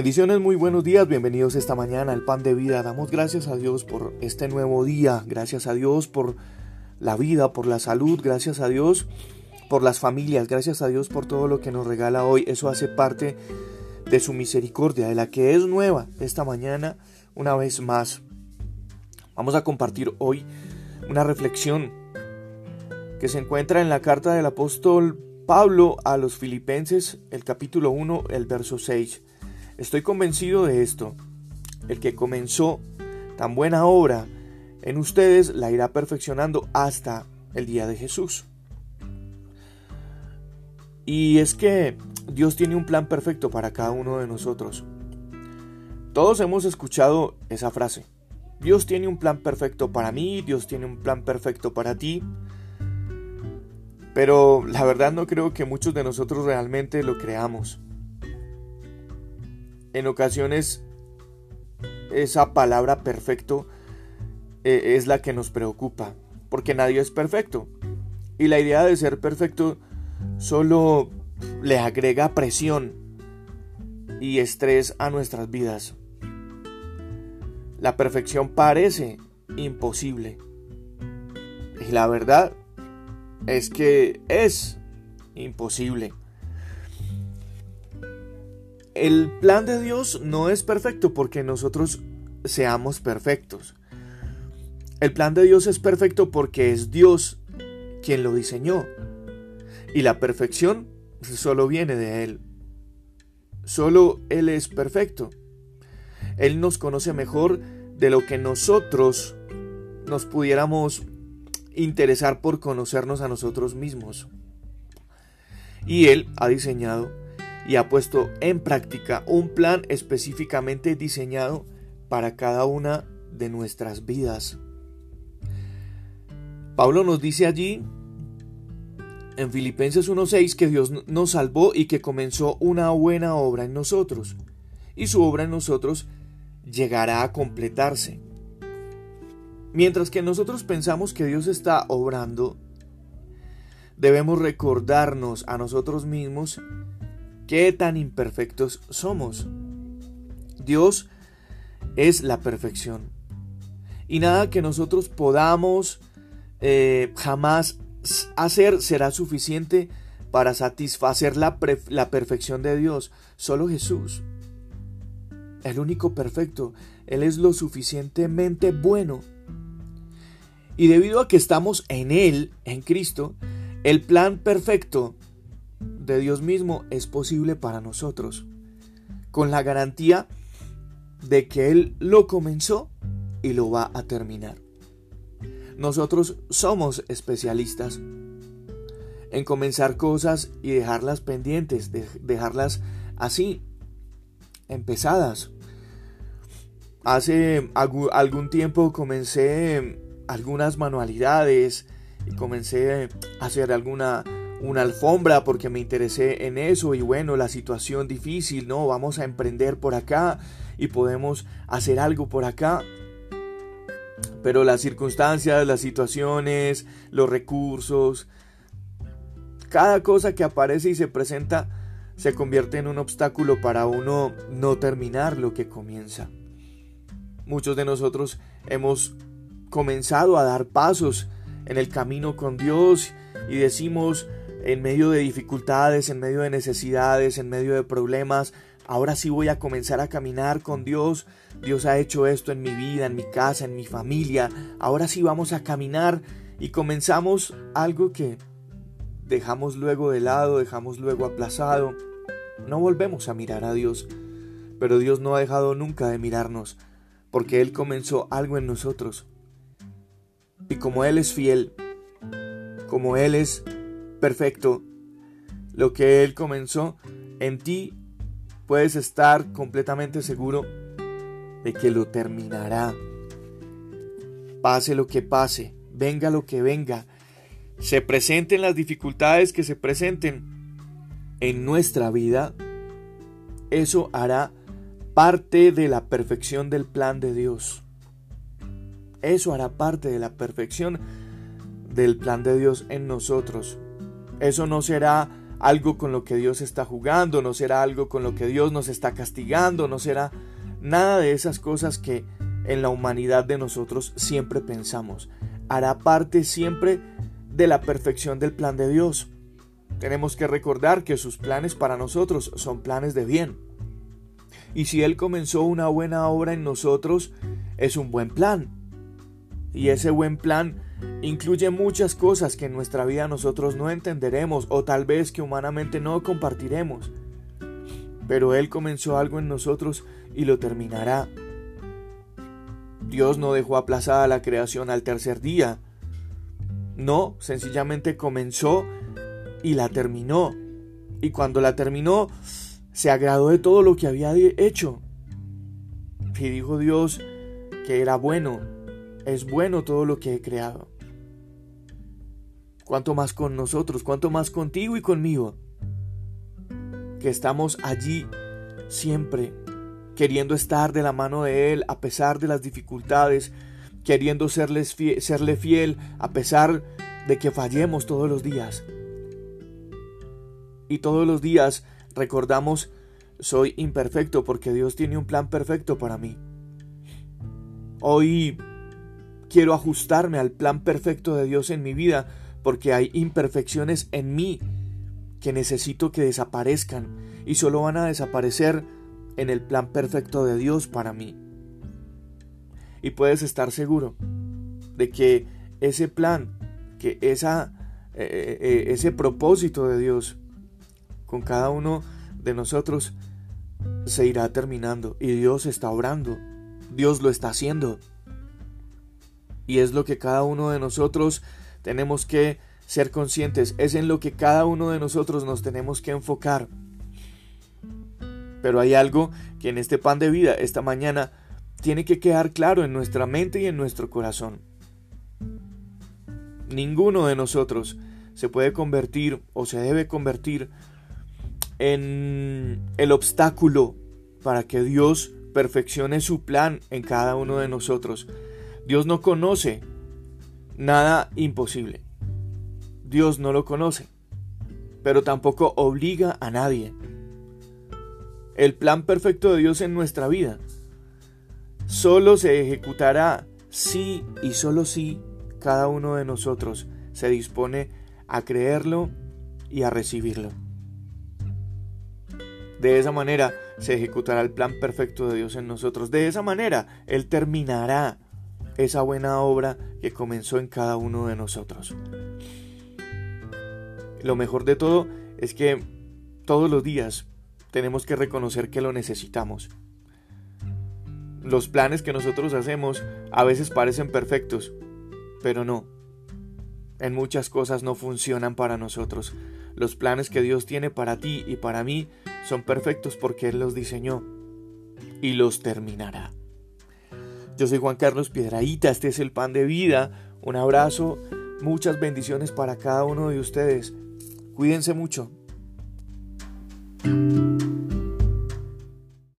Bendiciones, muy buenos días, bienvenidos esta mañana al pan de vida. Damos gracias a Dios por este nuevo día, gracias a Dios por la vida, por la salud, gracias a Dios por las familias, gracias a Dios por todo lo que nos regala hoy. Eso hace parte de su misericordia, de la que es nueva esta mañana una vez más. Vamos a compartir hoy una reflexión que se encuentra en la carta del apóstol Pablo a los filipenses, el capítulo 1, el verso 6. Estoy convencido de esto. El que comenzó tan buena obra en ustedes la irá perfeccionando hasta el día de Jesús. Y es que Dios tiene un plan perfecto para cada uno de nosotros. Todos hemos escuchado esa frase. Dios tiene un plan perfecto para mí, Dios tiene un plan perfecto para ti. Pero la verdad no creo que muchos de nosotros realmente lo creamos en ocasiones esa palabra perfecto eh, es la que nos preocupa, porque nadie es perfecto. Y la idea de ser perfecto solo le agrega presión y estrés a nuestras vidas. La perfección parece imposible. Y la verdad es que es imposible el plan de Dios no es perfecto porque nosotros seamos perfectos. El plan de Dios es perfecto porque es Dios quien lo diseñó. Y la perfección solo viene de Él. Solo Él es perfecto. Él nos conoce mejor de lo que nosotros nos pudiéramos interesar por conocernos a nosotros mismos. Y Él ha diseñado y ha puesto en práctica un plan específicamente diseñado para cada una de nuestras vidas. Pablo nos dice allí en Filipenses 1.6 que Dios nos salvó y que comenzó una buena obra en nosotros, y su obra en nosotros llegará a completarse. Mientras que nosotros pensamos que Dios está obrando, debemos recordarnos a nosotros mismos qué tan imperfectos somos. Dios es la perfección. Y nada que nosotros podamos eh, jamás hacer será suficiente para satisfacer la, la perfección de Dios. Solo Jesús, el único perfecto, Él es lo suficientemente bueno. Y debido a que estamos en Él, en Cristo, el plan perfecto de Dios mismo es posible para nosotros, con la garantía de que Él lo comenzó y lo va a terminar. Nosotros somos especialistas en comenzar cosas y dejarlas pendientes, dejarlas así, empezadas. Hace algún tiempo comencé algunas manualidades y comencé a hacer alguna una alfombra porque me interesé en eso y bueno, la situación difícil, ¿no? Vamos a emprender por acá y podemos hacer algo por acá. Pero las circunstancias, las situaciones, los recursos, cada cosa que aparece y se presenta se convierte en un obstáculo para uno no terminar lo que comienza. Muchos de nosotros hemos comenzado a dar pasos en el camino con Dios y decimos, en medio de dificultades, en medio de necesidades, en medio de problemas, ahora sí voy a comenzar a caminar con Dios. Dios ha hecho esto en mi vida, en mi casa, en mi familia. Ahora sí vamos a caminar y comenzamos algo que dejamos luego de lado, dejamos luego aplazado. No volvemos a mirar a Dios, pero Dios no ha dejado nunca de mirarnos, porque Él comenzó algo en nosotros. Y como Él es fiel, como Él es perfecto. Lo que Él comenzó en ti, puedes estar completamente seguro de que lo terminará. Pase lo que pase, venga lo que venga, se presenten las dificultades que se presenten en nuestra vida, eso hará parte de la perfección del plan de Dios. Eso hará parte de la perfección del plan de Dios en nosotros. Eso no será algo con lo que Dios está jugando, no será algo con lo que Dios nos está castigando, no será nada de esas cosas que en la humanidad de nosotros siempre pensamos. Hará parte siempre de la perfección del plan de Dios. Tenemos que recordar que sus planes para nosotros son planes de bien. Y si Él comenzó una buena obra en nosotros, es un buen plan. Y ese buen plan incluye muchas cosas que en nuestra vida nosotros no entenderemos o tal vez que humanamente no compartiremos. Pero Él comenzó algo en nosotros y lo terminará. Dios no dejó aplazada la creación al tercer día. No, sencillamente comenzó y la terminó. Y cuando la terminó, se agradó de todo lo que había hecho. Y dijo Dios que era bueno, es bueno todo lo que he creado. Cuanto más con nosotros, cuanto más contigo y conmigo, que estamos allí siempre, queriendo estar de la mano de Él a pesar de las dificultades, queriendo serles serle fiel a pesar de que fallemos todos los días. Y todos los días recordamos, soy imperfecto porque Dios tiene un plan perfecto para mí. Hoy quiero ajustarme al plan perfecto de Dios en mi vida porque hay imperfecciones en mí que necesito que desaparezcan y solo van a desaparecer en el plan perfecto de Dios para mí. Y puedes estar seguro de que ese plan, que esa, eh, eh, eh, ese propósito de Dios con cada uno de nosotros se irá terminando y Dios está obrando, Dios lo está haciendo. Y es lo que cada uno de nosotros tenemos que ser conscientes, es en lo que cada uno de nosotros nos tenemos que enfocar. Pero hay algo que en este pan de vida, esta mañana, tiene que quedar claro en nuestra mente y en nuestro corazón. Ninguno de nosotros se puede convertir o se debe convertir en el obstáculo para que Dios perfeccione su plan en cada uno de nosotros. Dios no conoce nada imposible. Dios no lo conoce, pero tampoco obliga a nadie. El plan perfecto de Dios en nuestra vida solo se ejecutará si y solo si cada uno de nosotros se dispone a creerlo y a recibirlo. De esa manera se ejecutará el plan perfecto de Dios en nosotros. De esa manera Él terminará esa buena obra que comenzó en cada uno de nosotros. Lo mejor de todo es que todos los días tenemos que reconocer que lo necesitamos. Los planes que nosotros hacemos a veces parecen perfectos, pero no. En muchas cosas no funcionan para nosotros. Los planes que Dios tiene para ti y para mí son perfectos porque Él los diseñó y los terminará. Yo soy Juan Carlos Piedraíta, este es el pan de vida. Un abrazo, muchas bendiciones para cada uno de ustedes. Cuídense mucho.